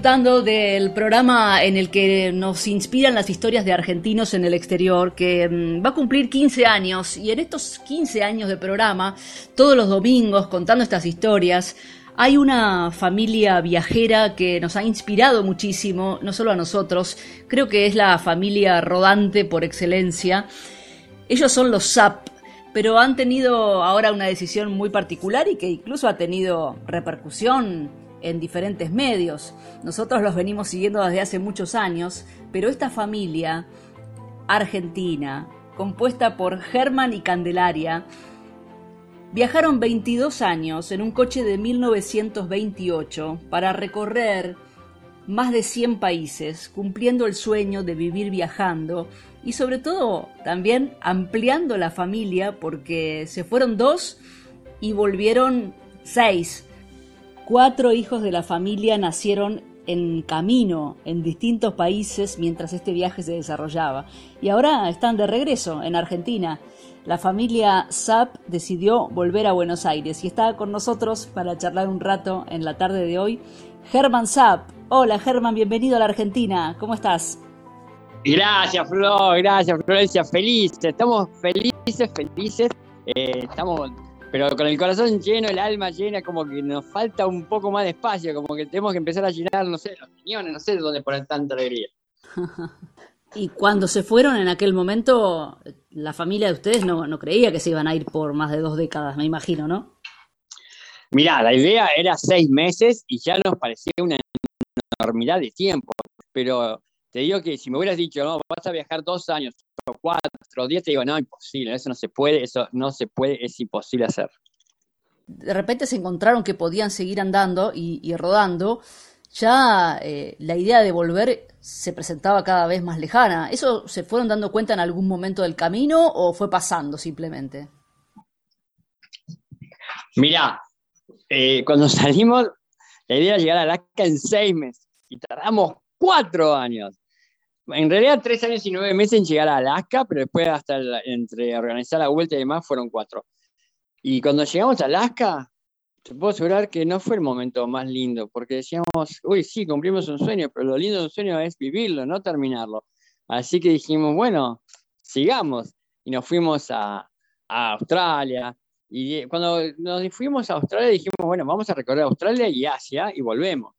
disfrutando del programa en el que nos inspiran las historias de argentinos en el exterior, que mm, va a cumplir 15 años y en estos 15 años de programa, todos los domingos contando estas historias, hay una familia viajera que nos ha inspirado muchísimo, no solo a nosotros, creo que es la familia rodante por excelencia. Ellos son los SAP, pero han tenido ahora una decisión muy particular y que incluso ha tenido repercusión en diferentes medios. Nosotros los venimos siguiendo desde hace muchos años, pero esta familia argentina, compuesta por Germán y Candelaria, viajaron 22 años en un coche de 1928 para recorrer más de 100 países, cumpliendo el sueño de vivir viajando y sobre todo también ampliando la familia porque se fueron dos y volvieron seis Cuatro hijos de la familia nacieron en camino en distintos países mientras este viaje se desarrollaba y ahora están de regreso en Argentina. La familia Zap decidió volver a Buenos Aires y está con nosotros para charlar un rato en la tarde de hoy. Germán Zap. Hola Germán, bienvenido a la Argentina. ¿Cómo estás? Gracias Flor, gracias Florencia. Felices, estamos felices, felices. Eh, estamos pero con el corazón lleno, el alma llena, como que nos falta un poco más de espacio, como que tenemos que empezar a llenar, no sé, los riñones, no sé dónde poner tanta alegría. y cuando se fueron en aquel momento, la familia de ustedes no, no creía que se iban a ir por más de dos décadas, me imagino, ¿no? Mirá, la idea era seis meses y ya nos parecía una enormidad de tiempo, pero te digo que si me hubieras dicho, no, vas a viajar dos años, cuatro días, te digo, no, imposible, eso no se puede, eso no se puede, es imposible hacer. De repente se encontraron que podían seguir andando y, rodando, ya eh, la idea de volver se presentaba cada vez más lejana. ¿Eso se fueron dando cuenta en algún momento del camino o fue pasando simplemente? Mirá, eh, cuando salimos, la idea era llegar a Alaska en seis meses y tardamos cuatro años en realidad tres años y nueve meses en llegar a Alaska, pero después hasta entre organizar la vuelta y demás fueron cuatro. Y cuando llegamos a Alaska, te puedo asegurar que no fue el momento más lindo, porque decíamos, uy, sí, cumplimos un sueño, pero lo lindo de un sueño es vivirlo, no terminarlo. Así que dijimos, bueno, sigamos. Y nos fuimos a, a Australia. Y cuando nos fuimos a Australia dijimos, bueno, vamos a recorrer Australia y Asia y volvemos.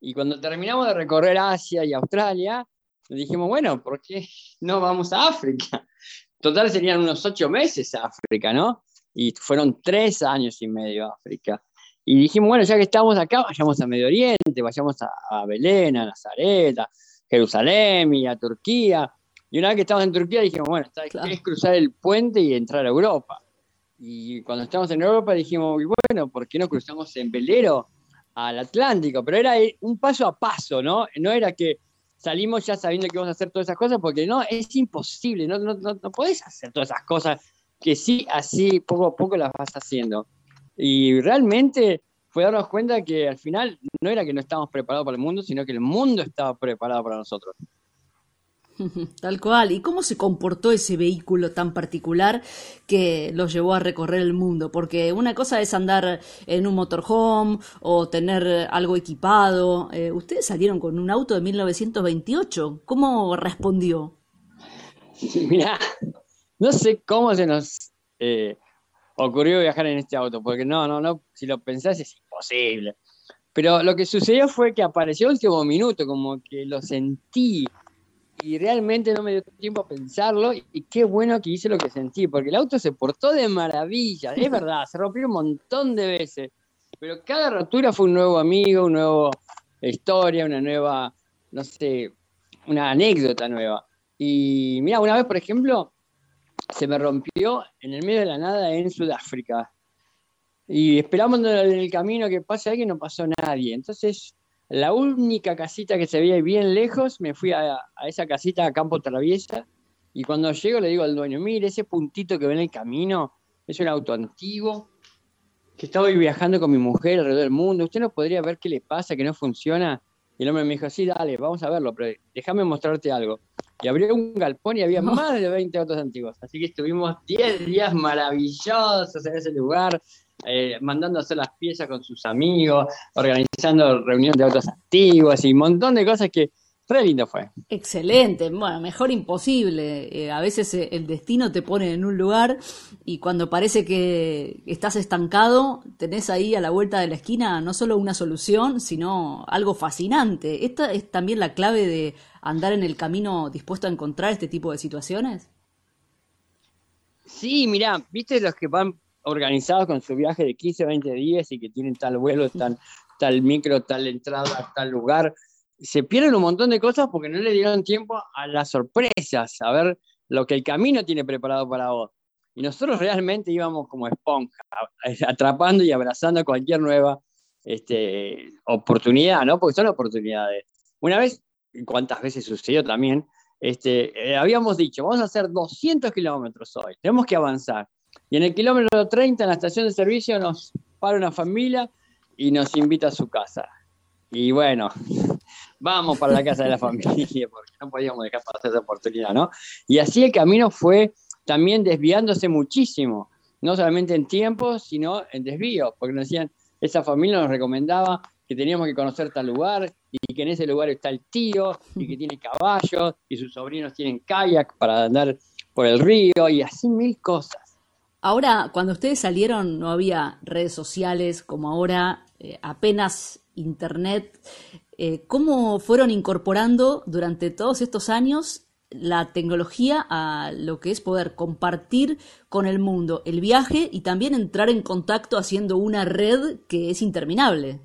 Y cuando terminamos de recorrer Asia y Australia, dijimos, bueno, ¿por qué no vamos a África? Total serían unos ocho meses a África, ¿no? Y fueron tres años y medio a África. Y dijimos, bueno, ya que estamos acá, vayamos a Medio Oriente, vayamos a, Belén, a Nazaret, a Jerusalén y a Turquía. Y una vez que estamos en Turquía dijimos, bueno, es cruzar el puente y entrar a Europa. Y cuando estamos en Europa dijimos, bueno, ¿por qué no cruzamos en velero al Atlántico? Pero era un paso a paso, ¿no? No era que salimos ya sabiendo que vamos a hacer todas esas cosas, porque no, es imposible, no, no, no, podés hacer todas esas cosas que sí, así poco a poco las vas haciendo. Y realmente fue darnos cuenta que al final no era que no estábamos preparados para el mundo, sino que el mundo estaba preparado para nosotros. Tal cual. ¿Y cómo se comportó ese vehículo tan particular que los llevó a recorrer el mundo? Porque una cosa es andar en un motorhome o tener algo equipado. Eh, ustedes salieron con un auto de 1928. ¿Cómo respondió? Mira, no sé cómo se nos eh, ocurrió viajar en este auto, porque no, no, no, si lo pensás es imposible. Pero lo que sucedió fue que apareció el último minuto, como que lo sentí y realmente no me dio tiempo a pensarlo y qué bueno que hice lo que sentí, porque el auto se portó de maravilla, es verdad, se rompió un montón de veces, pero cada rotura fue un nuevo amigo, una nueva historia, una nueva, no sé, una anécdota nueva. Y mira, una vez, por ejemplo, se me rompió en el medio de la nada en Sudáfrica. Y esperamos en el camino que pase alguien, no pasó nadie. Entonces la única casita que se veía bien lejos, me fui a, esa casita a Campo Traviesa Y cuando llego le digo al dueño, mire, ese puntito que ve en el camino es un auto antiguo que estaba viajando con mi mujer alrededor del mundo. ¿Usted no podría ver qué le pasa, que no funciona? Y el hombre me dijo, sí, dale, vamos a verlo, pero déjame mostrarte algo. Y abrió un galpón y había más de 20 autos antiguos. Así que estuvimos 10 días maravillosos en ese lugar, eh, mandando a hacer las piezas con sus amigos, organizando reuniones de autos antiguos y un montón de cosas que Re lindo fue. Excelente, bueno, mejor imposible. Eh, a veces eh, el destino te pone en un lugar y cuando parece que estás estancado, tenés ahí a la vuelta de la esquina no solo una solución, sino algo fascinante. ¿Esta es también la clave de andar en el camino dispuesto a encontrar este tipo de situaciones? Sí, mirá, viste los que van organizados con su viaje de 15, 20 días y que tienen tal vuelo, tal, micro, tal entrada, tal lugar se pierden un montón de cosas porque no le dieron tiempo a las sorpresas, a ver lo que el camino tiene preparado para vos. Y nosotros realmente íbamos como esponja, atrapando y abrazando cualquier nueva este, oportunidad, ¿no? Porque son oportunidades. Una vez, cuántas veces sucedió también, este, eh, habíamos dicho, vamos a hacer 200 kilómetros hoy, tenemos que avanzar. Y en el kilómetro 30, en la estación de servicio, nos para una familia y nos invita a su casa. Y bueno, vamos para la casa de la familia, porque no podíamos dejar pasar esa oportunidad, ¿no? Y así el camino fue también desviándose muchísimo, no solamente en tiempo, sino en desvío, porque nos decían, esa familia nos recomendaba que teníamos que conocer tal lugar y que en ese lugar está el tío y que tiene caballos y sus sobrinos tienen kayak para andar por el río y así mil cosas. Ahora, cuando ustedes salieron no había redes sociales como ahora, eh, apenas internet. Eh, ¿Cómo fueron incorporando durante todos estos años la tecnología a lo que es poder compartir con el mundo el viaje y también entrar en contacto haciendo una red que es interminable?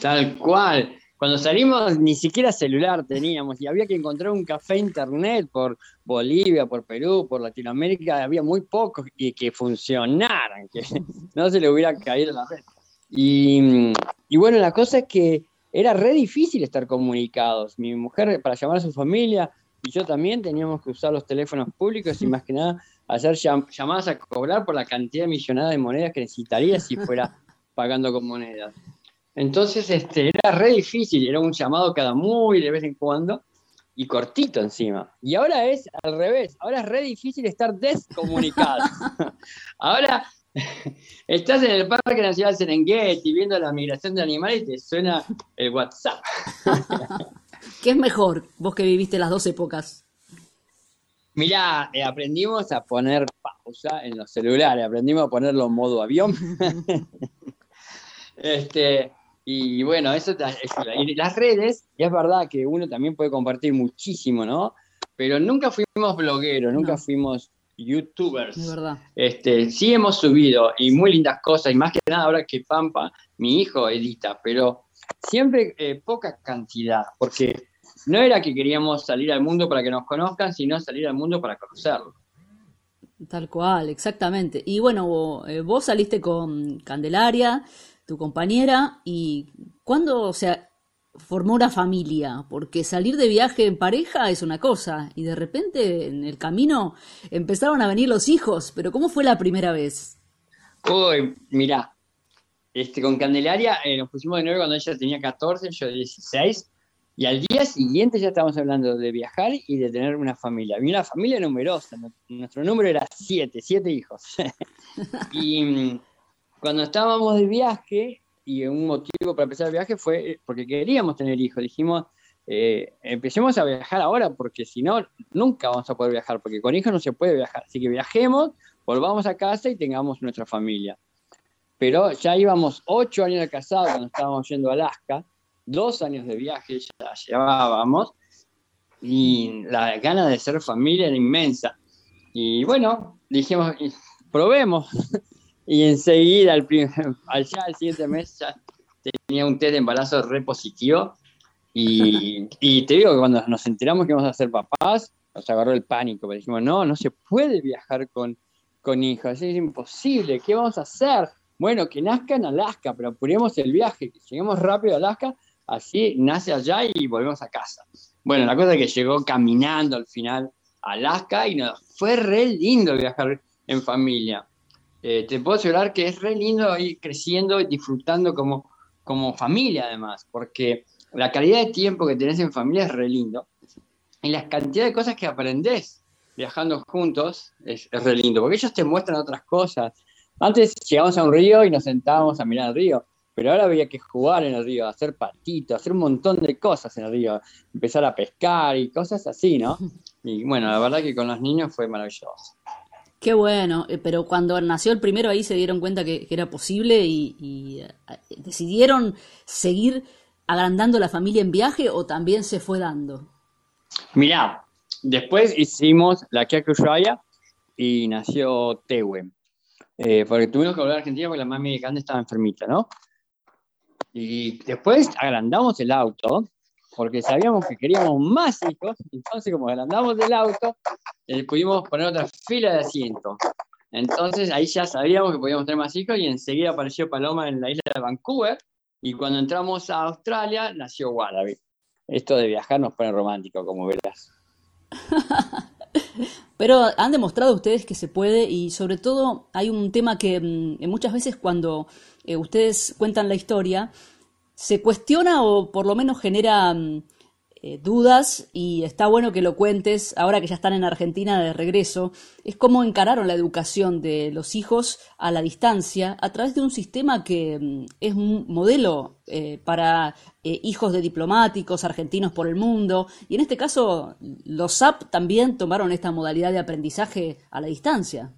Tal cual. Cuando salimos ni siquiera celular teníamos y había que encontrar un café internet por Bolivia, por Perú, por Latinoamérica, había muy pocos y que funcionaran, que no se le hubiera caído la red. Y, bueno, la cosa es que era re difícil estar comunicados. Mi mujer, para llamar a su familia, y yo también teníamos que usar los teléfonos públicos y más que nada hacer llamadas a cobrar por la cantidad millonada de monedas que necesitaría si fuera pagando con monedas. Entonces, este, era re difícil, era un llamado cada muy de vez en cuando y cortito encima. Y ahora es al revés, ahora es re difícil estar descomunicado. ahora Estás en el Parque Nacional Serengeti viendo la migración de animales y te suena el WhatsApp. ¿Qué es mejor, vos que viviste las dos épocas? Mirá, eh, aprendimos a poner pausa en los celulares, aprendimos a ponerlo en modo avión. este, y bueno, eso y las redes, y es verdad que uno también puede compartir muchísimo, ¿no? Pero nunca fuimos blogueros, nunca fuimos youtubers. Este, sí hemos subido y muy lindas cosas, y más que nada ahora que Pampa, mi hijo, edita, pero siempre eh, poca cantidad, porque no era que queríamos salir al mundo para que nos conozcan, sino salir al mundo para conocerlo. Tal cual, exactamente. Y bueno, eh, vos saliste con Candelaria, tu compañera, y ¿cuándo, o sea, formó una familia, porque salir de viaje en pareja es una cosa, y de repente en el camino empezaron a venir los hijos, pero ¿cómo fue la primera vez? Uy, mirá, este, con Candelaria eh, nos pusimos de nuevo cuando ella tenía 14, yo 16, y al día siguiente ya estábamos hablando de viajar y de tener una familia. Había una familia numerosa, nuestro número era 7, 7 hijos. y mm, cuando estábamos de viaje, y un motivo para empezar el viaje fue porque queríamos tener hijos. Dijimos, eh, empecemos a viajar ahora porque si no, nunca vamos a poder viajar, porque con hijos no se puede viajar. Así que viajemos, volvamos a casa y tengamos nuestra familia. Pero ya íbamos ocho años de casado cuando estábamos yendo a Alaska, dos años de viaje ya llevábamos, y la gana de ser familia era inmensa. Y bueno, dijimos, probemos. Y enseguida, al allá el siguiente mes, ya tenía un test de embarazo re positivo. Y, y, te digo que cuando nos enteramos que íbamos a ser papás, nos agarró el pánico. Pero dijimos, no, no se puede viajar con, con hijos, es imposible. ¿Qué vamos a hacer? Bueno, que nazca en Alaska, pero apuremos el viaje, que lleguemos rápido a Alaska, así nace allá y volvemos a casa. Bueno, la cosa es que llegó caminando al final a Alaska y nos fue re lindo viajar en familia. Eh, te puedo asegurar que es re lindo ir creciendo y disfrutando como, como familia además, porque la calidad de tiempo que tenés en familia es re lindo. Y la cantidad de cosas que aprendés viajando juntos es, es re lindo, porque ellos te muestran otras cosas. Antes llegamos a un río y nos sentábamos a mirar el río, pero ahora había que jugar en el río, hacer patitos, hacer un montón de cosas en el río, empezar a pescar y cosas así, ¿no? Y bueno, la verdad que con los niños fue maravilloso. Qué bueno, eh, pero cuando nació el primero ahí se dieron cuenta que, era posible y, eh, decidieron seguir agrandando la familia en viaje o también se fue dando. Mirá, después hicimos la Ushuaia y nació Tewe. Eh, porque tuvimos que volver a Argentina porque la mami grande estaba enfermita, ¿no? Y después agrandamos el auto porque sabíamos que queríamos más hijos, entonces como agrandamos el auto, eh, pudimos poner otra fila de asientos. Entonces ahí ya sabíamos que podíamos tener más hijos y enseguida apareció Paloma en la isla de Vancouver y cuando entramos a Australia nació Wallaby. Esto de viajar nos pone romántico, como verás. Pero han demostrado ustedes que se puede y sobre todo hay un tema que mm, muchas veces cuando eh, ustedes cuentan la historia, se cuestiona o por lo menos genera mm, eh, dudas y está bueno que lo cuentes ahora que ya están en Argentina de regreso, es cómo encararon la educación de los hijos a la distancia a través de un sistema que mm, es un modelo eh, para eh, hijos de diplomáticos argentinos por el mundo y en este caso los SAP también tomaron esta modalidad de aprendizaje a la distancia.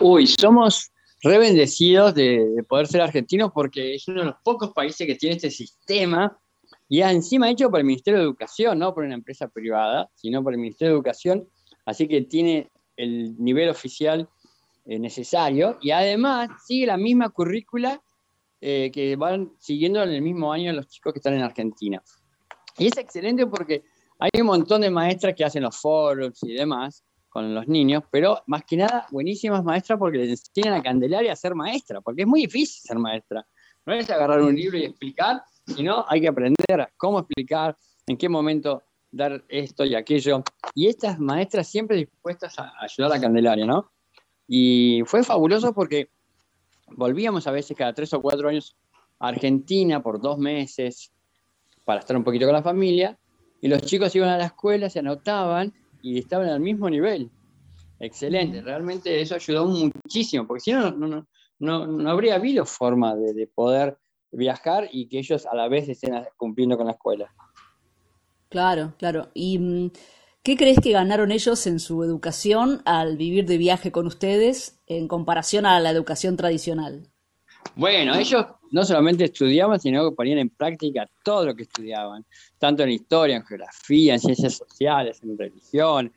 Uy, somos re bendecidos de, de poder ser argentinos porque es uno de los pocos países que tiene este sistema y encima hecho por el Ministerio de Educación, no por una empresa privada, sino por el Ministerio de Educación, así que tiene el nivel oficial eh, necesario y además sigue la misma currícula eh, que van siguiendo en el mismo año los chicos que están en Argentina. Y es excelente porque hay un montón de maestras que hacen los foros y demás con los niños, pero más que nada buenísimas maestras porque les enseñan a Candelaria a ser maestra, porque es muy difícil ser maestra. No es agarrar un libro y explicar, sino hay que aprender cómo explicar, en qué momento dar esto y aquello. Y estas maestras siempre dispuestas a ayudar a Candelaria, ¿no? Y fue fabuloso porque volvíamos a veces cada tres o cuatro años a Argentina por dos meses para estar un poquito con la familia, y los chicos iban a la escuela, se anotaban y estaban al mismo nivel. Excelente, realmente eso ayudó muchísimo, porque si no, no, no, no habría habido forma de, de poder viajar y que ellos a la vez estén cumpliendo con la escuela. Claro, claro. ¿Y mm, qué crees que ganaron ellos en su educación al vivir de viaje con ustedes en comparación a la educación tradicional? Bueno, ellos no solamente estudiaban, sino que ponían en práctica todo lo que estudiaban, tanto en historia, en geografía, en ciencias sociales, en religión,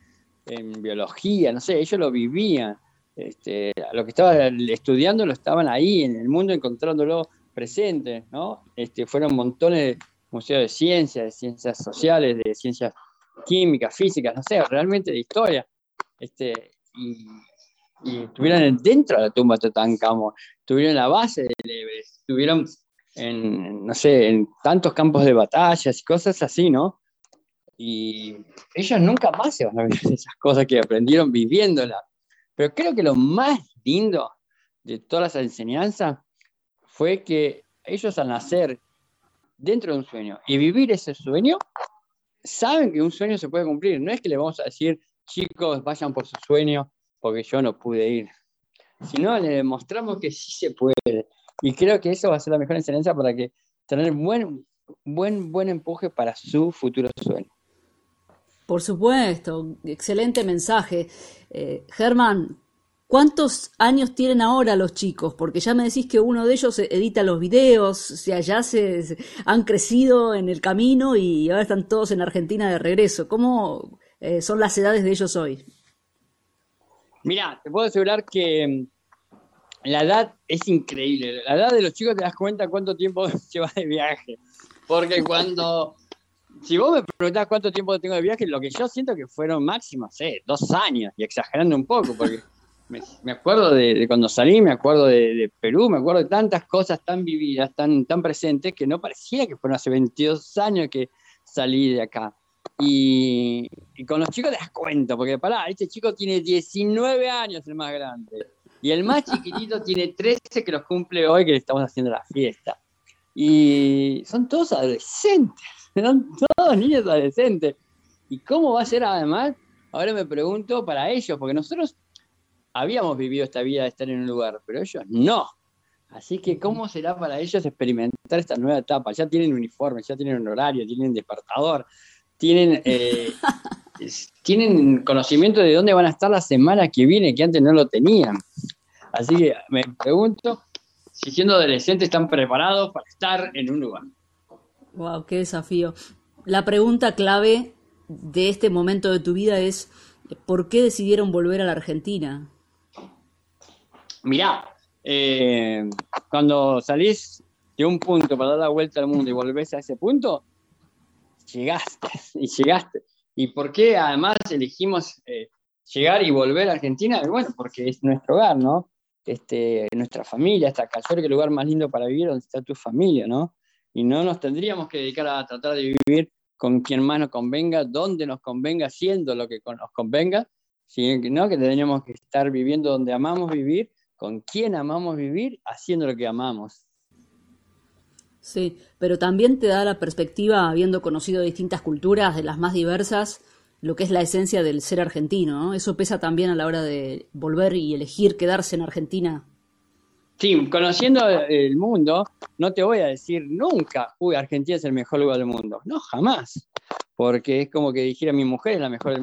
en biología, no sé, ellos lo vivían. Este, lo que estaban estudiando lo estaban ahí, en el mundo, encontrándolo presentes, ¿no? Este, fueron montones de museos de ciencias, de ciencias sociales, de ciencias químicas, físicas, no sé, realmente de historia. Este, y, estuvieron dentro de la tumba de Tutankamón, estuvieron en la base del Everest, estuvieron en, no sé, en tantos campos de batallas y cosas así, ¿no? Y ellos nunca más se van a olvidar de esas cosas que aprendieron viviéndolas. Pero creo que lo más lindo de todas las enseñanzas fue que ellos al nacer dentro de un sueño y vivir ese sueño, saben que un sueño se puede cumplir. No es que le vamos a decir, chicos, vayan por su sueño porque yo no pude ir, sino le demostramos que sí se puede. Y creo que eso va a ser la mejor enseñanza para que tener buen, buen, buen empuje para su futuro sueño. Por supuesto, excelente mensaje. Eh, Germán, ¿Cuántos años tienen ahora los chicos? Porque ya me decís que uno de ellos edita los videos, o sea, ya se, han crecido en el camino y ahora están todos en Argentina de regreso. ¿Cómo eh, son las edades de ellos hoy? Mira, te puedo asegurar que la edad es increíble. La edad de los chicos te das cuenta cuánto tiempo llevas de viaje. Porque cuando, si vos me preguntás cuánto tiempo tengo de viaje, lo que yo siento que fueron máximo, sé, dos años, y exagerando un poco, porque me, acuerdo de, cuando salí, me acuerdo de, Perú, me acuerdo de tantas cosas tan vividas, tan, tan presentes, que no parecía que fueron hace 22 años que salí de acá. Y, con los chicos te das cuenta, porque pará, este chico tiene 19 años, el más grande. Y el más chiquitito tiene 13 que los cumple hoy, que le estamos haciendo la fiesta. Y son todos adolescentes, son todos niños adolescentes. ¿Y cómo va a ser además? Ahora me pregunto para ellos, porque nosotros habíamos vivido esta vida de estar en un lugar, pero ellos no. Así que, ¿cómo será para ellos experimentar esta nueva etapa? Ya tienen uniforme, ya tienen un horario, tienen despertador, tienen, eh, tienen conocimiento de dónde van a estar la semana que viene, que antes no lo tenían. Así que me pregunto si siendo adolescentes están preparados para estar en un lugar. Wow, qué desafío. La pregunta clave de este momento de tu vida es ¿por qué decidieron volver a la Argentina? Mirá, eh, cuando salís de un punto para dar la vuelta al mundo y volvés a ese punto, llegaste y llegaste. ¿Y por qué además elegimos eh, llegar y volver a Argentina? Bueno, porque es nuestro hogar, ¿no? Este, nuestra familia, esta casa, que el lugar más lindo para vivir donde está tu familia, ¿no? Y no nos tendríamos que dedicar a tratar de vivir con quien más nos convenga, donde nos convenga, siendo lo que nos convenga, sino que tendríamos que estar viviendo donde amamos vivir, con quien amamos vivir, haciendo lo que amamos. Sí, pero también te da la perspectiva, habiendo conocido distintas culturas, de las más diversas, lo que es la esencia del ser argentino. ¿no? Eso pesa también a la hora de volver y elegir quedarse en Argentina. Sí, conociendo el mundo, no te voy a decir nunca, uy, Argentina es el mejor lugar del mundo. No, jamás. Porque es como que dijera mi mujer es la mejor,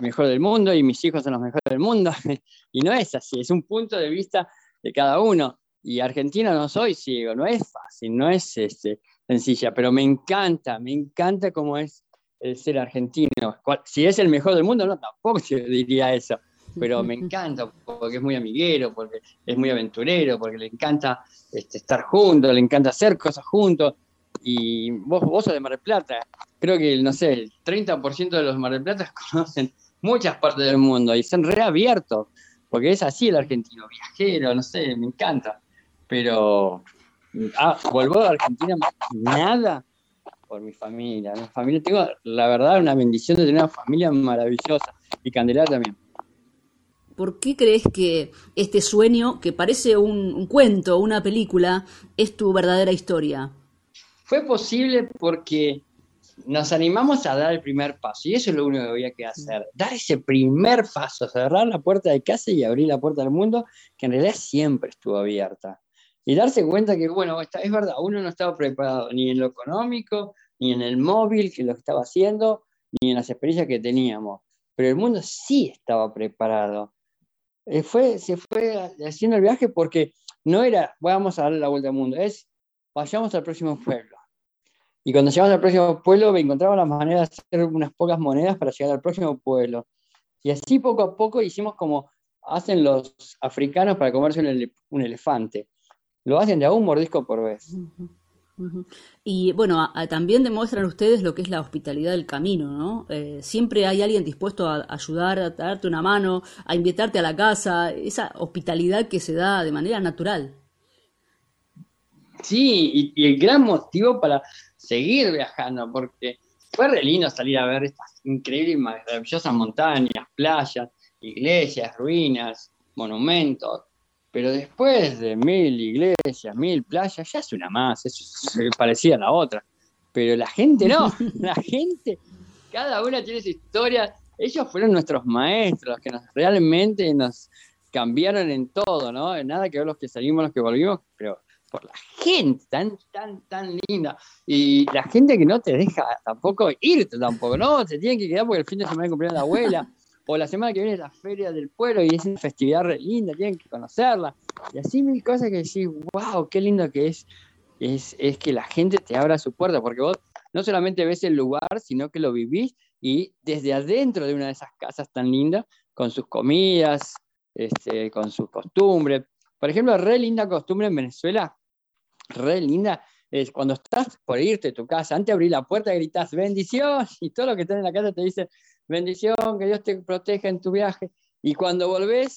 mejor del mundo y mis hijos son los mejores del mundo. y no es así, es un punto de vista de cada uno. Y Argentina no soy ciego, no es fácil, no es este, sencilla, pero me encanta, me encanta cómo es el ser argentino. Si es el mejor del mundo, no, tampoco se diría eso, pero me encanta porque es muy amiguero, porque es muy aventurero, porque le encanta este, estar juntos, le encanta hacer cosas juntos. Y vos, vos sos de Mar del Plata, creo que, no sé, el 30% de los Mar del Plata conocen muchas partes del mundo y son reabiertos, porque es así el argentino, viajero, no sé, me encanta pero ah, vuelvo a Argentina, nada por mi familia. Mi familia, tengo la verdad una bendición de tener una familia maravillosa y Candelaria también. ¿Por qué crees que este sueño, que parece un, un cuento, una película, es tu verdadera historia? Fue posible porque nos animamos a dar el primer paso y eso es lo único que había que hacer, dar ese primer paso, cerrar la puerta de casa y abrir la puerta del mundo que en realidad siempre estuvo abierta y darse cuenta que, bueno, es verdad, uno no estaba preparado ni en lo económico, ni en el móvil que lo estaba haciendo, ni en las experiencias que teníamos, pero el mundo sí estaba preparado. Eh, fue, se fue haciendo el viaje porque no era, vamos a darle la vuelta al mundo, es, vayamos al próximo pueblo. Y cuando llegamos al próximo pueblo, me encontraba la manera de hacer unas pocas monedas para llegar al próximo pueblo. Y así poco a poco hicimos como hacen los africanos para comerse un elefante lo hacen de a un mordisco por vez. Y bueno, también demuestran ustedes lo que es la hospitalidad del camino, ¿no? Eh, siempre hay alguien dispuesto a ayudar, a darte una mano, a invitarte a la casa, esa hospitalidad que se da de manera natural. Sí, y, el gran motivo para seguir viajando, porque fue re lindo salir a ver estas increíbles y maravillosas montañas, playas, iglesias, ruinas, monumentos, pero después de mil iglesias, mil playas, ya es una más, eso parecía a la otra. Pero la gente no, la gente, cada una tiene su historia. Ellos fueron nuestros maestros, que nos, realmente nos cambiaron en todo, ¿no? Nada que ver los que salimos, los que volvimos, pero por la gente tan, tan, tan linda. Y la gente que no te deja tampoco irte tampoco, ¿no? Se tienen que quedar porque el fin de semana cumpleaños la abuela o la semana que viene es la feria del pueblo y es una festividad re linda, tienen que conocerla. Y así mil cosas que decís, wow, qué lindo que es, es, es que la gente te abra su puerta, porque vos no solamente ves el lugar, sino que lo vivís y desde adentro de una de esas casas tan lindas, con sus comidas, este, con sus costumbres. Por ejemplo, re linda costumbre en Venezuela, re linda, es cuando estás por irte de tu casa, antes de abrir la puerta gritas bendición y todo lo que está en la casa te dice bendición, que Dios te proteja en tu viaje. Y cuando volvés,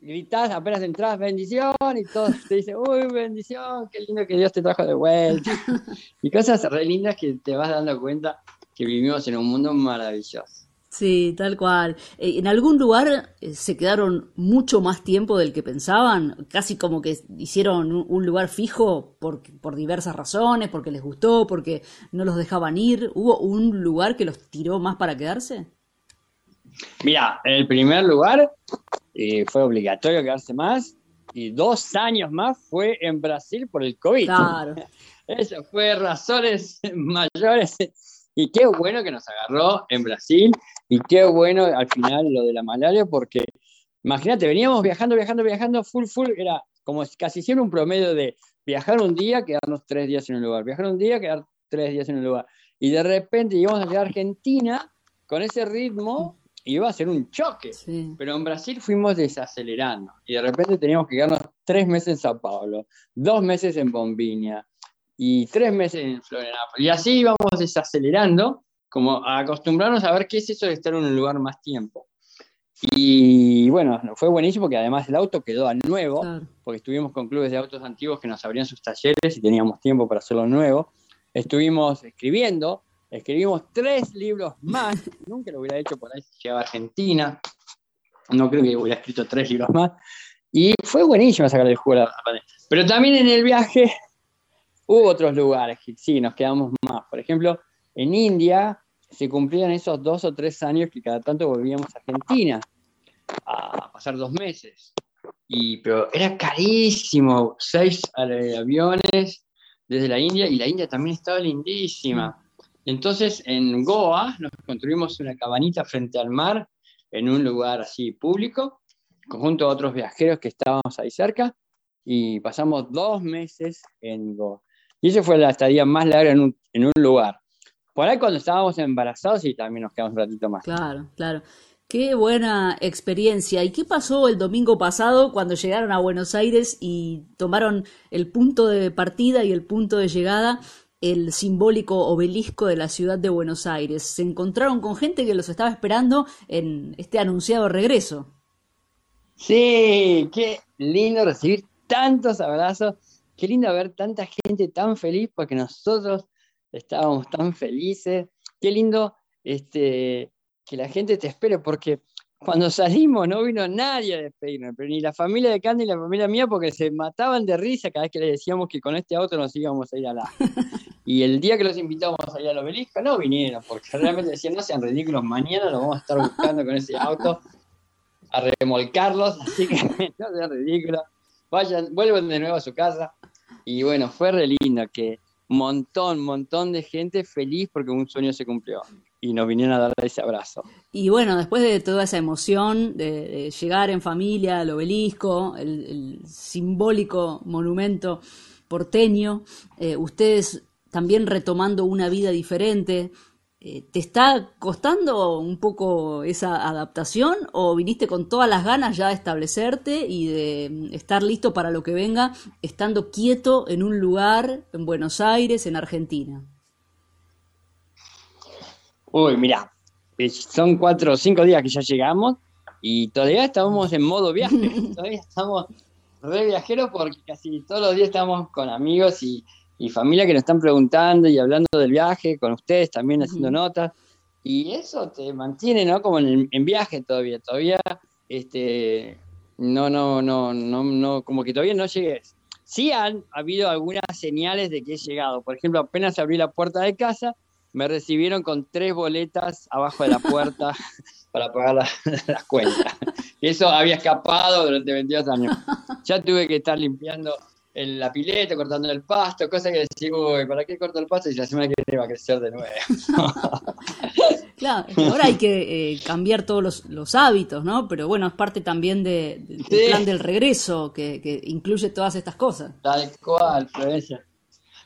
gritás, apenas entras, bendición, y todos te dicen, uy, bendición, qué lindo que Dios te trajo de vuelta. y cosas re lindas que te vas dando cuenta que vivimos en un mundo maravilloso. Sí, tal cual. Eh, ¿En algún lugar eh, se quedaron mucho más tiempo del que pensaban? Casi como que hicieron un lugar fijo por, por diversas razones, porque les gustó, porque no los dejaban ir. ¿Hubo un lugar que los tiró más para quedarse? Mira, en el primer lugar eh, fue obligatorio quedarse más y dos años más fue en Brasil por el COVID. Claro. Eso fue razones mayores. Y qué bueno que nos agarró en Brasil y qué bueno al final lo de la malaria, porque imagínate, veníamos viajando, viajando, viajando, full, full, era como casi siempre un promedio de viajar un día, quedarnos tres días en un lugar, viajar un día, quedar tres días en un lugar. Y de repente íbamos a llegar a Argentina con ese ritmo iba a ser un choque. Pero en Brasil fuimos desacelerando y de repente teníamos que quedarnos tres meses en Sao Paulo, dos meses en Bombiña y tres meses en Florianópolis. Y así íbamos desacelerando, como a acostumbrarnos a ver qué es eso de estar en un lugar más tiempo. Y bueno, fue buenísimo porque además el auto quedó a nuevo, porque estuvimos con clubes de autos antiguos que nos abrían sus talleres y teníamos tiempo para hacerlo nuevo. Estuvimos escribiendo, Escribimos tres libros más, nunca lo hubiera hecho por ahí si llegaba a Argentina, no creo que hubiera escrito tres libros más, y fue buenísimo sacar el juego a la pandemia. Pero también en el viaje hubo otros lugares que sí, nos quedamos más. Por ejemplo, en India se cumplían esos dos o tres años que cada tanto volvíamos a Argentina a pasar dos meses. Y, pero era carísimo, seis aviones desde la India y la India también estaba lindísima. Entonces, en Goa nos construimos una cabanita frente al mar, en un lugar así público, junto a otros viajeros que estábamos ahí cerca, y pasamos dos meses en Goa. Y esa fue la estadía más larga en un, en un lugar. Por ahí cuando estábamos embarazados y también nos quedamos un ratito más. Claro, claro. Qué buena experiencia. ¿Y qué pasó el domingo pasado cuando llegaron a Buenos Aires y tomaron el punto de partida y el punto de llegada el simbólico obelisco de la ciudad de Buenos Aires. Se encontraron con gente que los estaba esperando en este anunciado regreso. Sí, qué lindo recibir tantos abrazos, qué lindo ver tanta gente tan feliz porque nosotros estábamos tan felices, qué lindo este, que la gente te espere porque cuando salimos no vino nadie a despedirnos, pero ni la familia de Candy ni la familia mía, porque se mataban de risa cada vez que le decíamos que con este auto nos íbamos a ir a la. Y el día que los invitamos a ir al obelisco, no vinieron, porque realmente decían, no sean ridículos, mañana lo vamos a estar buscando con ese auto a remolcarlos, así que no sean ridículos, vayan, vuelvan de nuevo a su casa. Y bueno, fue re lindo que montón, montón de gente feliz porque un sueño se cumplió y nos vinieron a dar ese abrazo. Y bueno, después de toda esa emoción de, llegar en familia al obelisco, el, simbólico monumento porteño, eh, ustedes también retomando una vida diferente, ¿te está costando un poco esa adaptación o viniste con todas las ganas ya de establecerte y de mm, estar listo para lo que venga, estando quieto en un lugar en Buenos Aires, en Argentina? Uy, mira, eh, son cuatro o cinco días que ya llegamos y todavía estamos en modo viaje, todavía estamos re viajeros porque casi todos los días estamos con amigos y, familia que nos están preguntando y hablando del viaje, con ustedes también haciendo notas. Y eso te mantiene, ¿no? Como en, en, viaje todavía, todavía, este, no, no, no, no, no, como que todavía no llegues. Sí han habido algunas señales de que he llegado. Por ejemplo, apenas abrí la puerta de casa, me recibieron con tres boletas abajo de la puerta para pagar las cuentas. Eso había escapado durante 22 años. Ya tuve que estar limpiando la pileta, cortando el pasto, cosa que decía, uy, ¿para qué corto el pasto? Y la semana que viene va a crecer de nuevo. claro, ahora hay que eh, cambiar todos los, hábitos, ¿no? Pero bueno, es parte también de, del plan del regreso, que, que, incluye todas estas cosas. Tal cual, Florencia.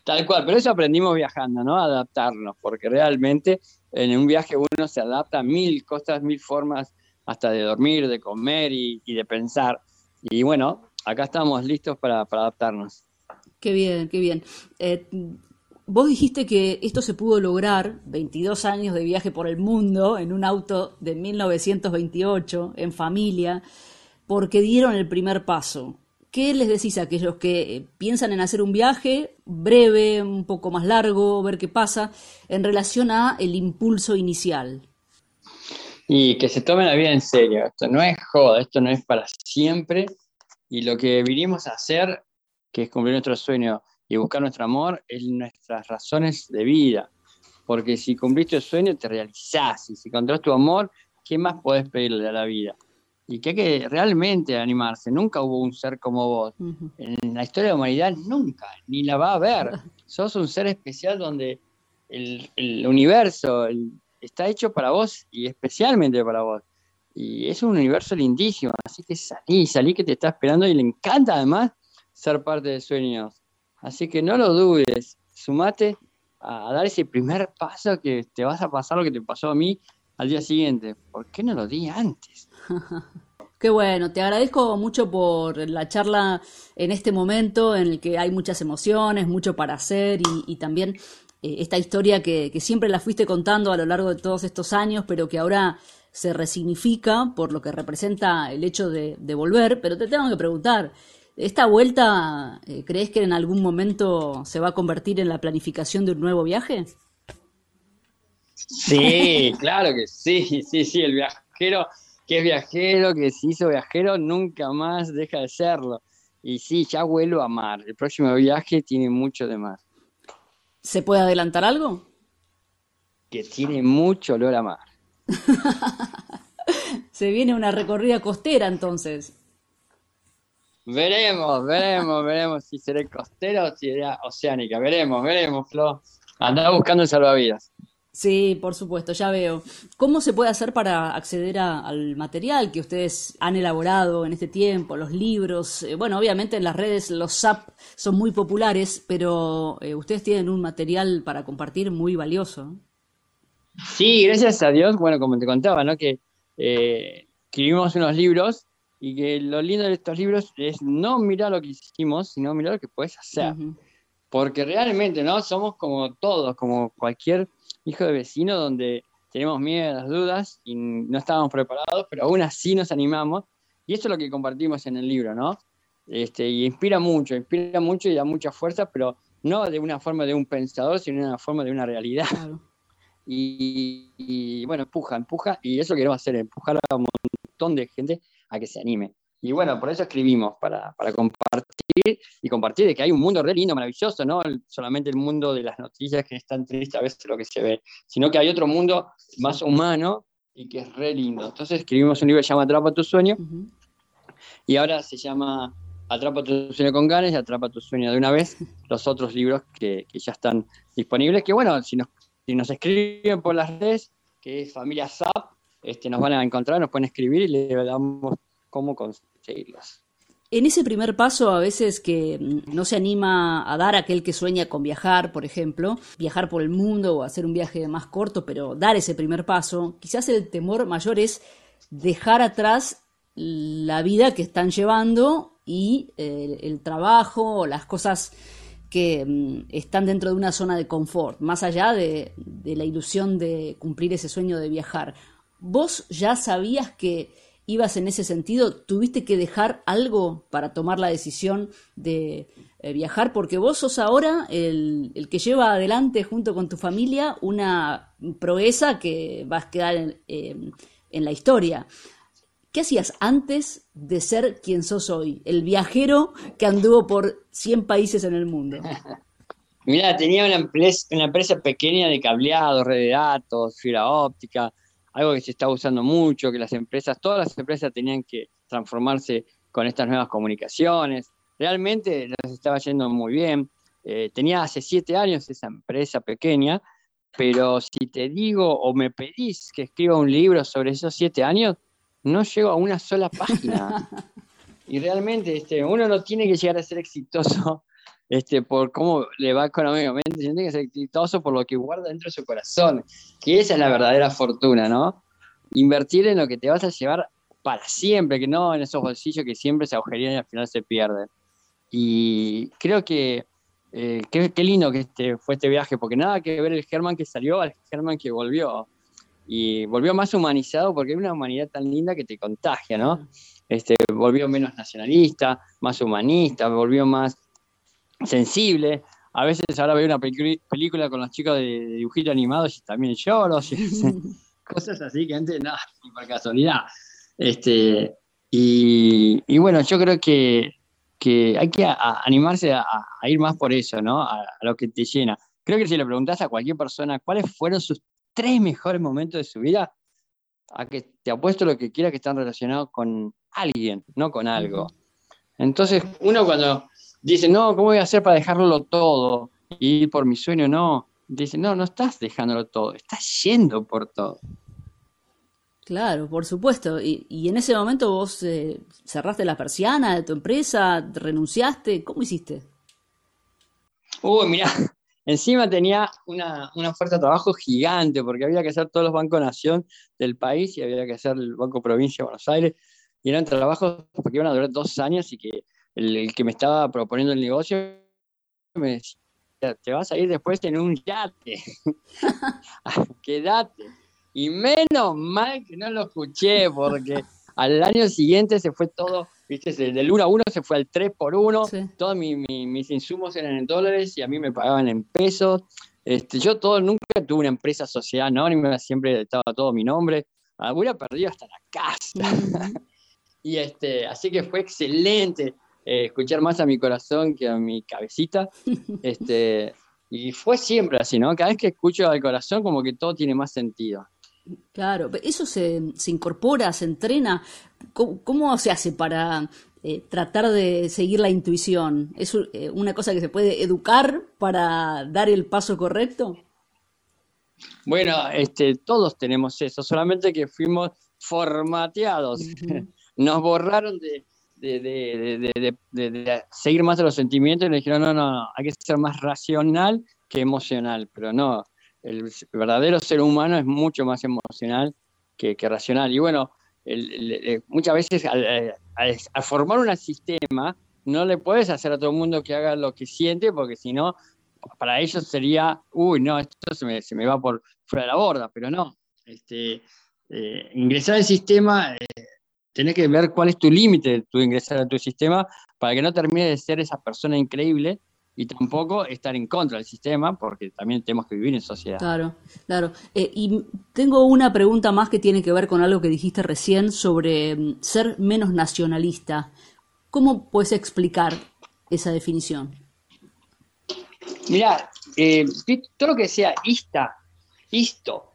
Tal cual, pero eso aprendimos viajando, ¿no? Adaptarnos, porque realmente en un viaje uno se adapta a mil cosas, mil formas, hasta de dormir, de comer y, de pensar. Y bueno, acá estamos listos para, adaptarnos. Qué bien, qué bien. Eh, vos dijiste que esto se pudo lograr, 22 años de viaje por el mundo, en un auto de 1928, en familia, porque dieron el primer paso. ¿qué les decís a aquellos que eh, piensan en hacer un viaje breve, un poco más largo, ver qué pasa, en relación a el impulso inicial? Y que se tomen la vida en serio. Esto no es joda, esto no es para siempre. Y lo que vinimos a hacer, que es cumplir nuestro sueño y buscar nuestro amor, es nuestras razones de vida. Porque si cumpliste el sueño, te realizás. Y si encontrás tu amor, ¿qué más podés pedirle a la vida? y que hay que realmente animarse. Nunca hubo un ser como vos. En la historia de la humanidad nunca, ni la va a haber. Sos un ser especial donde el, el universo está hecho para vos y especialmente para vos. Y es un universo lindísimo, así que salí, salí que te está esperando y le encanta además ser parte de sueños. Así que no lo dudes, sumate a, dar ese primer paso que te vas a pasar lo que te pasó a mí al día siguiente. ¿Por qué no lo di antes? Qué bueno, te agradezco mucho por la charla en este momento en el que hay muchas emociones, mucho para hacer y, también eh, esta historia que, siempre la fuiste contando a lo largo de todos estos años, pero que ahora se resignifica por lo que representa el hecho de, volver. Pero te tengo que preguntar, ¿esta vuelta eh, crees que en algún momento se va a convertir en la planificación de un nuevo viaje? Sí, claro que sí, sí, sí, el viajero que es viajero, que se hizo viajero, nunca más deja de serlo. Y sí, ya vuelvo a mar. El próximo viaje tiene mucho de más. ¿Se puede adelantar algo? Que tiene mucho olor a mar. Se viene una recorrida costera entonces. Veremos, veremos, veremos si será costera o si será oceánica. Veremos, veremos, Flo. Andaba buscando salvavidas. Sí, por supuesto, ya veo. ¿Cómo se puede hacer para acceder al material que ustedes han elaborado en este tiempo, los libros? Eh, bueno, obviamente en las redes los SAP son muy populares, pero eh, ustedes tienen un material para compartir muy valioso. Sí, gracias a Dios, bueno, como te contaba, ¿no? Que eh, escribimos unos libros y que lo lindo de estos libros es no mirar lo que hicimos, sino mirar lo que puedes hacer. Porque realmente, ¿no? Somos como todos, como cualquier hijo de vecino donde tenemos miedo a las dudas y no estábamos preparados, pero aún así nos animamos. Y eso es lo que compartimos en el libro, ¿no? Este, y inspira mucho, inspira mucho y da mucha fuerza, pero no de una forma de un pensador, sino de una forma de una realidad. Y, y, bueno, empuja, empuja, y eso queremos hacer, empujar a un montón de gente a que se anime. Y bueno, por eso escribimos, para, compartir y compartir de que hay un mundo re lindo, maravilloso, no solamente el mundo de las noticias que es tan triste a veces lo que se ve, sino que hay otro mundo más humano y que es re lindo. Entonces escribimos un libro que se llama Atrapa tu sueño y ahora se llama Atrapa tu sueño con ganas y Atrapa tu sueño de una vez, los otros libros que, ya están disponibles, que bueno, si nos, si nos escriben por las redes, que es Familia SAP, este, nos van a encontrar, nos pueden escribir y le damos cómo conseguirlas. En ese primer paso, a veces que mm, no se anima a dar aquel que sueña con viajar, por ejemplo, viajar por el mundo o hacer un viaje más corto, pero dar ese primer paso, quizás el temor mayor es dejar atrás la vida que están llevando y eh, el trabajo o las cosas que mm, están dentro de una zona de confort, más allá de la ilusión de cumplir ese sueño de viajar. ¿Vos ya sabías que ibas en ese sentido? ¿Tuviste que dejar algo para tomar la decisión de eh, viajar? Porque vos sos ahora el, que lleva adelante junto con tu familia una proeza que vas a quedar en, en la historia. ¿Qué hacías antes de ser quien sos hoy? El viajero que anduvo por 100 países en el mundo. Mira, tenía una empresa, una empresa pequeña de cableado, red de datos, fibra óptica, algo que se está usando mucho, que las empresas, todas las empresas tenían que transformarse con estas nuevas comunicaciones. Realmente les estaba yendo muy bien. Eh, tenía hace siete años esa empresa pequeña, pero si te digo o me pedís que escriba un libro sobre esos siete años, no llego a una sola página. y realmente este, uno no tiene que llegar a ser exitoso este, por cómo le va económicamente, tiene que ser exitoso por lo que guarda dentro de su corazón, que esa es la verdadera fortuna, ¿no? Invertir en lo que te vas a llevar para siempre, que no en esos bolsillos que siempre se agujerían y al final se pierden. Y creo que eh, qué, lindo que este, fue este viaje, porque nada que ver el Germán que salió al Germán que volvió. Y volvió más humanizado porque hay una humanidad tan linda que te contagia, ¿no? este, volvió menos nacionalista, más humanista, volvió más sensible. A veces ahora veo una película con los chicos de, dibujitos animados y también lloro, cosas así que antes no, por casualidad. Este, y, bueno, yo creo que, hay que animarse a, ir más por eso, ¿no? A, lo que te llena. Creo que si le preguntas a cualquier persona cuáles fueron sus tres mejores momentos de su vida, a que te apuesto lo que quiera que están relacionados con alguien, no con algo. Entonces, uno cuando dice, no, ¿cómo voy a hacer para dejarlo todo? Y ir por mi sueño, no. Dice, no, no estás dejándolo todo, estás yendo por todo. Claro, por supuesto. Y, en ese momento vos eh, cerraste la persiana de tu empresa, renunciaste, ¿cómo hiciste? Uy, mira, encima tenía una, una, oferta de trabajo gigante porque había que hacer todos los bancos nación del país y había que hacer el Banco Provincia de Buenos Aires. Y eran trabajos porque iban a durar dos años y que el, que me estaba proponiendo el negocio me decía, te vas a ir después en un yate, quédate. Y menos mal que no lo escuché, porque al año siguiente se fue todo, viste, del 1 a 1 se fue al 3 por 1, todos mis insumos eran en dólares y a mí me pagaban en pesos. Este, yo todo, nunca tuve una empresa sociedad anónima, siempre estaba todo mi nombre. Hubiera perdido hasta la casa. y este, así que fue excelente. Eh, escuchar más a mi corazón que a mi cabecita. Este, y fue siempre así, ¿no? Cada vez que escucho al corazón, como que todo tiene más sentido. Claro, eso se, incorpora, se entrena. ¿Cómo, se hace para eh, tratar de seguir la intuición? ¿Es eh, una cosa que se puede educar para dar el paso correcto? Bueno, este, todos tenemos eso, solamente que fuimos formateados. Nos borraron de, de, seguir más a los sentimientos y le dijeron, no, no, no, hay que ser más racional que emocional, pero no, el verdadero ser humano es mucho más emocional que, racional. Y bueno, eh, muchas veces al, formar un sistema, no le puedes hacer a todo el mundo que haga lo que siente, porque si no, para ellos sería, uy, no, esto se me, se me, va por fuera de la borda, pero no. Este, eh, ingresar al sistema, eh, tenés que ver cuál es tu límite de ingresar a tu sistema para que no termine de ser esa persona increíble y tampoco estar en contra del sistema, porque también tenemos que vivir en sociedad. Claro, claro. Eh, y tengo una pregunta más que tiene que ver con algo que dijiste recién sobre mm, ser menos nacionalista. ¿Cómo puedes explicar esa definición? Mira, eh, todo lo que sea ista, isto,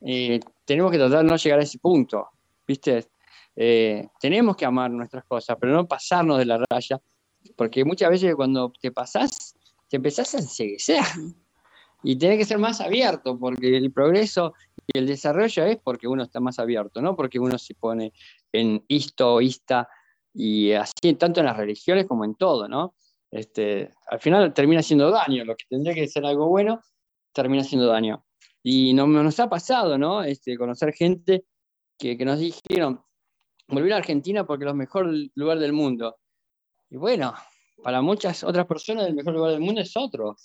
eh, tenemos que tratar de no llegar a ese punto, ¿viste? Eh, tenemos que amar nuestras cosas, pero no pasarnos de la raya, porque muchas veces cuando te pasás, te empezás a enseguecer y tenés que ser más abierto, porque el progreso y el desarrollo es porque uno está más abierto, no porque uno se pone en isto, ista, y así tanto en las religiones como en todo, ¿no? Este, al final termina haciendo daño, lo que tendría que ser algo bueno, termina haciendo daño. Y no, nos ha pasado, ¿no? Este, conocer gente que, que nos dijeron, volví a Argentina porque es el mejor lugar del mundo. Y bueno, para muchas otras personas el mejor lugar del mundo es otro.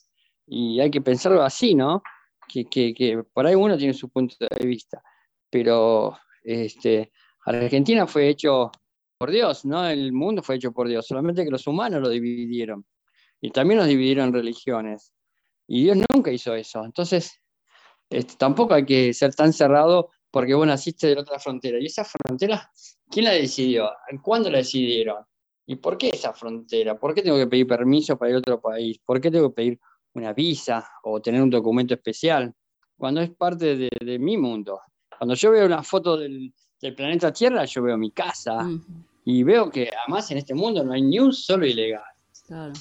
Y hay que pensarlo así, ¿no? Que, que, que por ahí uno tiene su punto de vista. Pero este, Argentina fue hecho por Dios, ¿no? El mundo fue hecho por Dios, solamente que los humanos lo dividieron. Y también nos dividieron religiones. Y Dios nunca hizo eso. Entonces, este, tampoco hay que ser tan cerrado porque vos naciste de la otra frontera. ¿Y esa frontera, quién la decidió? ¿Cuándo la decidieron? ¿Y por qué esa frontera? ¿Por qué tengo que pedir permiso para ir a otro país? ¿Por qué tengo que pedir una visa o tener un documento especial? Cuando es parte de, mi mundo. Cuando yo veo una foto del, planeta Tierra, yo veo mi casa y veo que además en este mundo no hay ni un solo ilegal. Claro.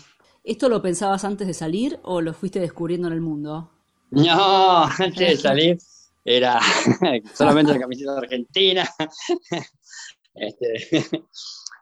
¿Esto lo pensabas antes de salir o lo fuiste descubriendo en el mundo? No, antes de salir era solamente la camiseta de Argentina, este,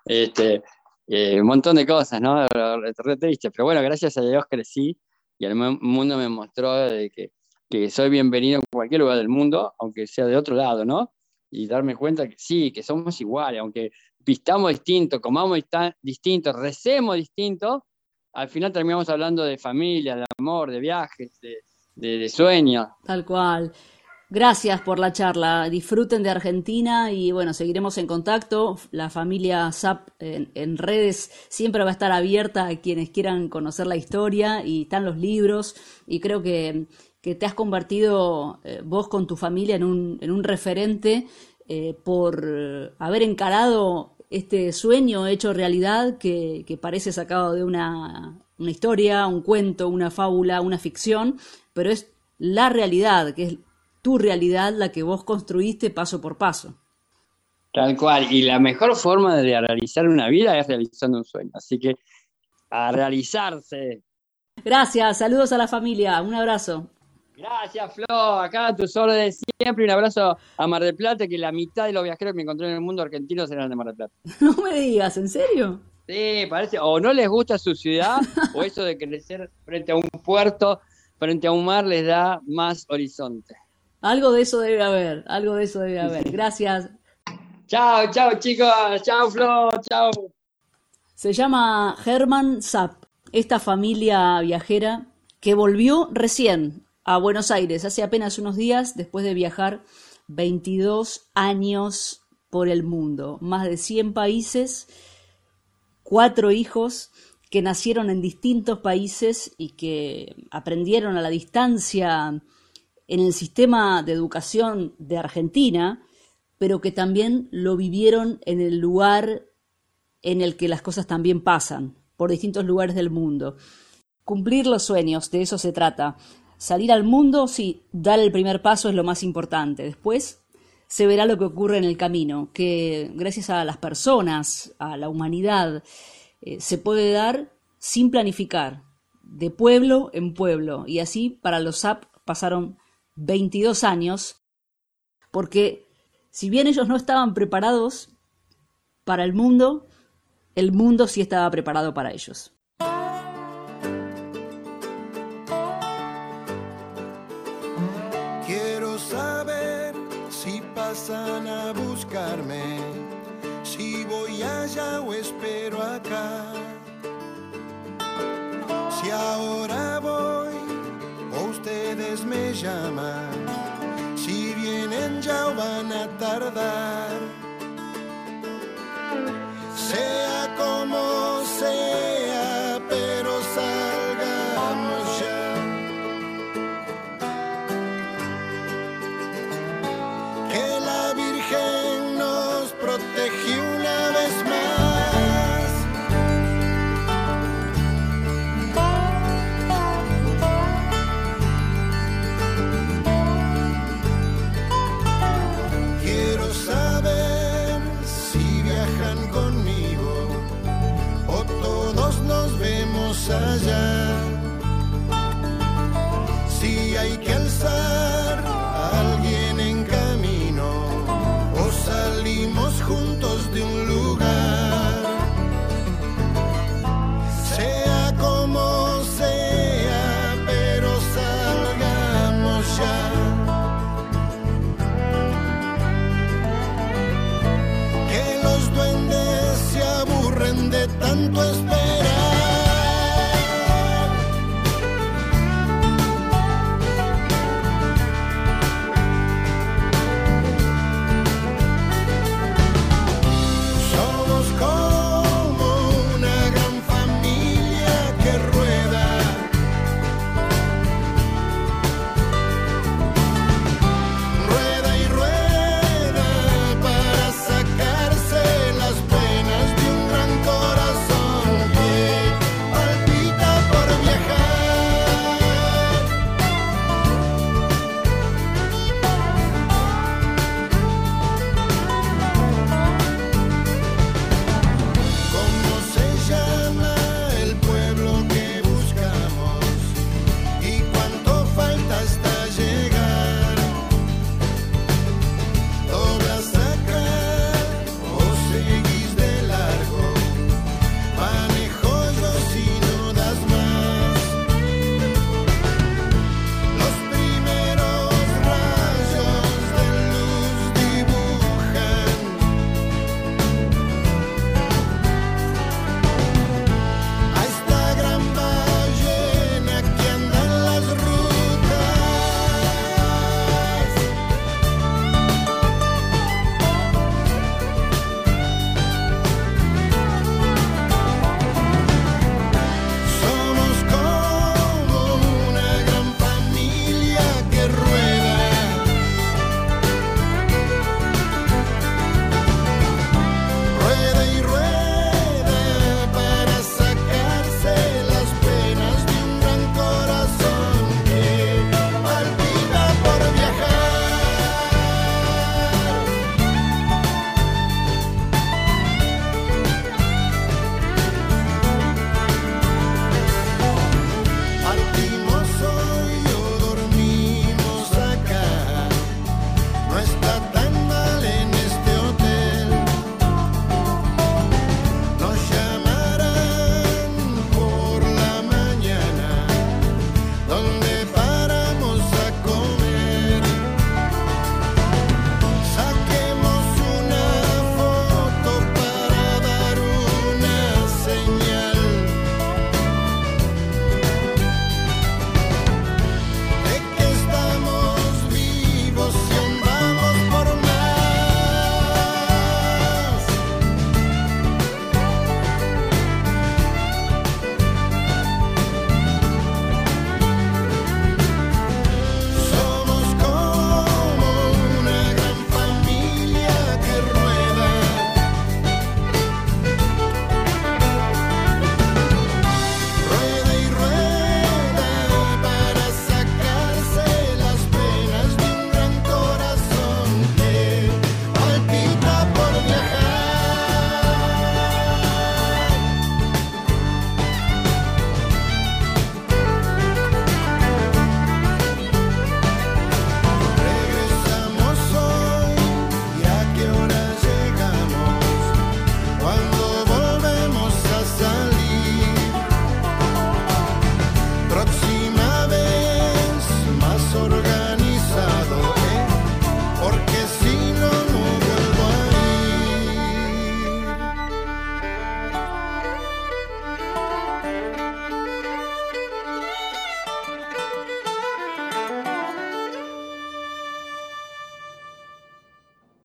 este eh, un montón de cosas, ¿no? Re triste, pero bueno, gracias a Dios crecí y el mundo me mostró de que, que, soy bienvenido en cualquier lugar del mundo, aunque sea de otro lado, ¿no? Y darme cuenta que sí, que somos iguales, aunque vistamos distinto, comamos distinto, recemos distinto, al final terminamos hablando de familia, de amor, de viajes, de, de, de sueños. Tal cual. Gracias por la charla. Disfruten de Argentina y bueno, seguiremos en contacto. La familia SAP en, redes siempre va a estar abierta a quienes quieran conocer la historia y están los libros y creo que, te has convertido eh, vos con tu familia en un, en un referente eh, por haber encarado este sueño hecho realidad que, parece sacado de una historia, un cuento, una fábula, una ficción, pero es la realidad, que es tu realidad, la que vos construiste paso por paso. Tal cual, y la mejor forma de realizar una vida es realizando un sueño, así que a realizarse. Gracias, saludos a la familia, un abrazo. Gracias, Flo, acá a tus órdenes siempre, un abrazo a Mar del Plata, que la mitad de los viajeros que me encontré en el mundo argentino serán de Mar del Plata. No me digas, ¿en serio? Sí, parece, o no les gusta su ciudad, o eso de crecer frente a un puerto, frente a un mar, les da más horizonte. Algo de eso debe haber, algo de eso debe haber. Gracias. Chao, chao chicos, chao Flo, chao. Se llama Herman Zapp, esta familia viajera que volvió recién a Buenos Aires hace apenas unos días después de viajar 22 años por el mundo, más de 100 países, cuatro hijos que nacieron en distintos países y que aprendieron a la distancia en el sistema de educación de Argentina, pero que también lo vivieron en el lugar en el que las cosas también pasan, por distintos lugares del mundo. Cumplir los sueños, de eso se trata. Salir al mundo, sí, dar el primer paso es lo más importante. Después se verá lo que ocurre en el camino, que gracias a las personas, a la humanidad, eh, se puede dar sin planificar, de pueblo en pueblo. Y así para los SAP pasaron 22 años, porque si bien ellos no estaban preparados para el mundo, el mundo sí estaba preparado para ellos. Quiero saber si pasan a buscarme, si voy allá o espero acá. Si ahora voy me llaman. Si vienen ya van a tardar. Sea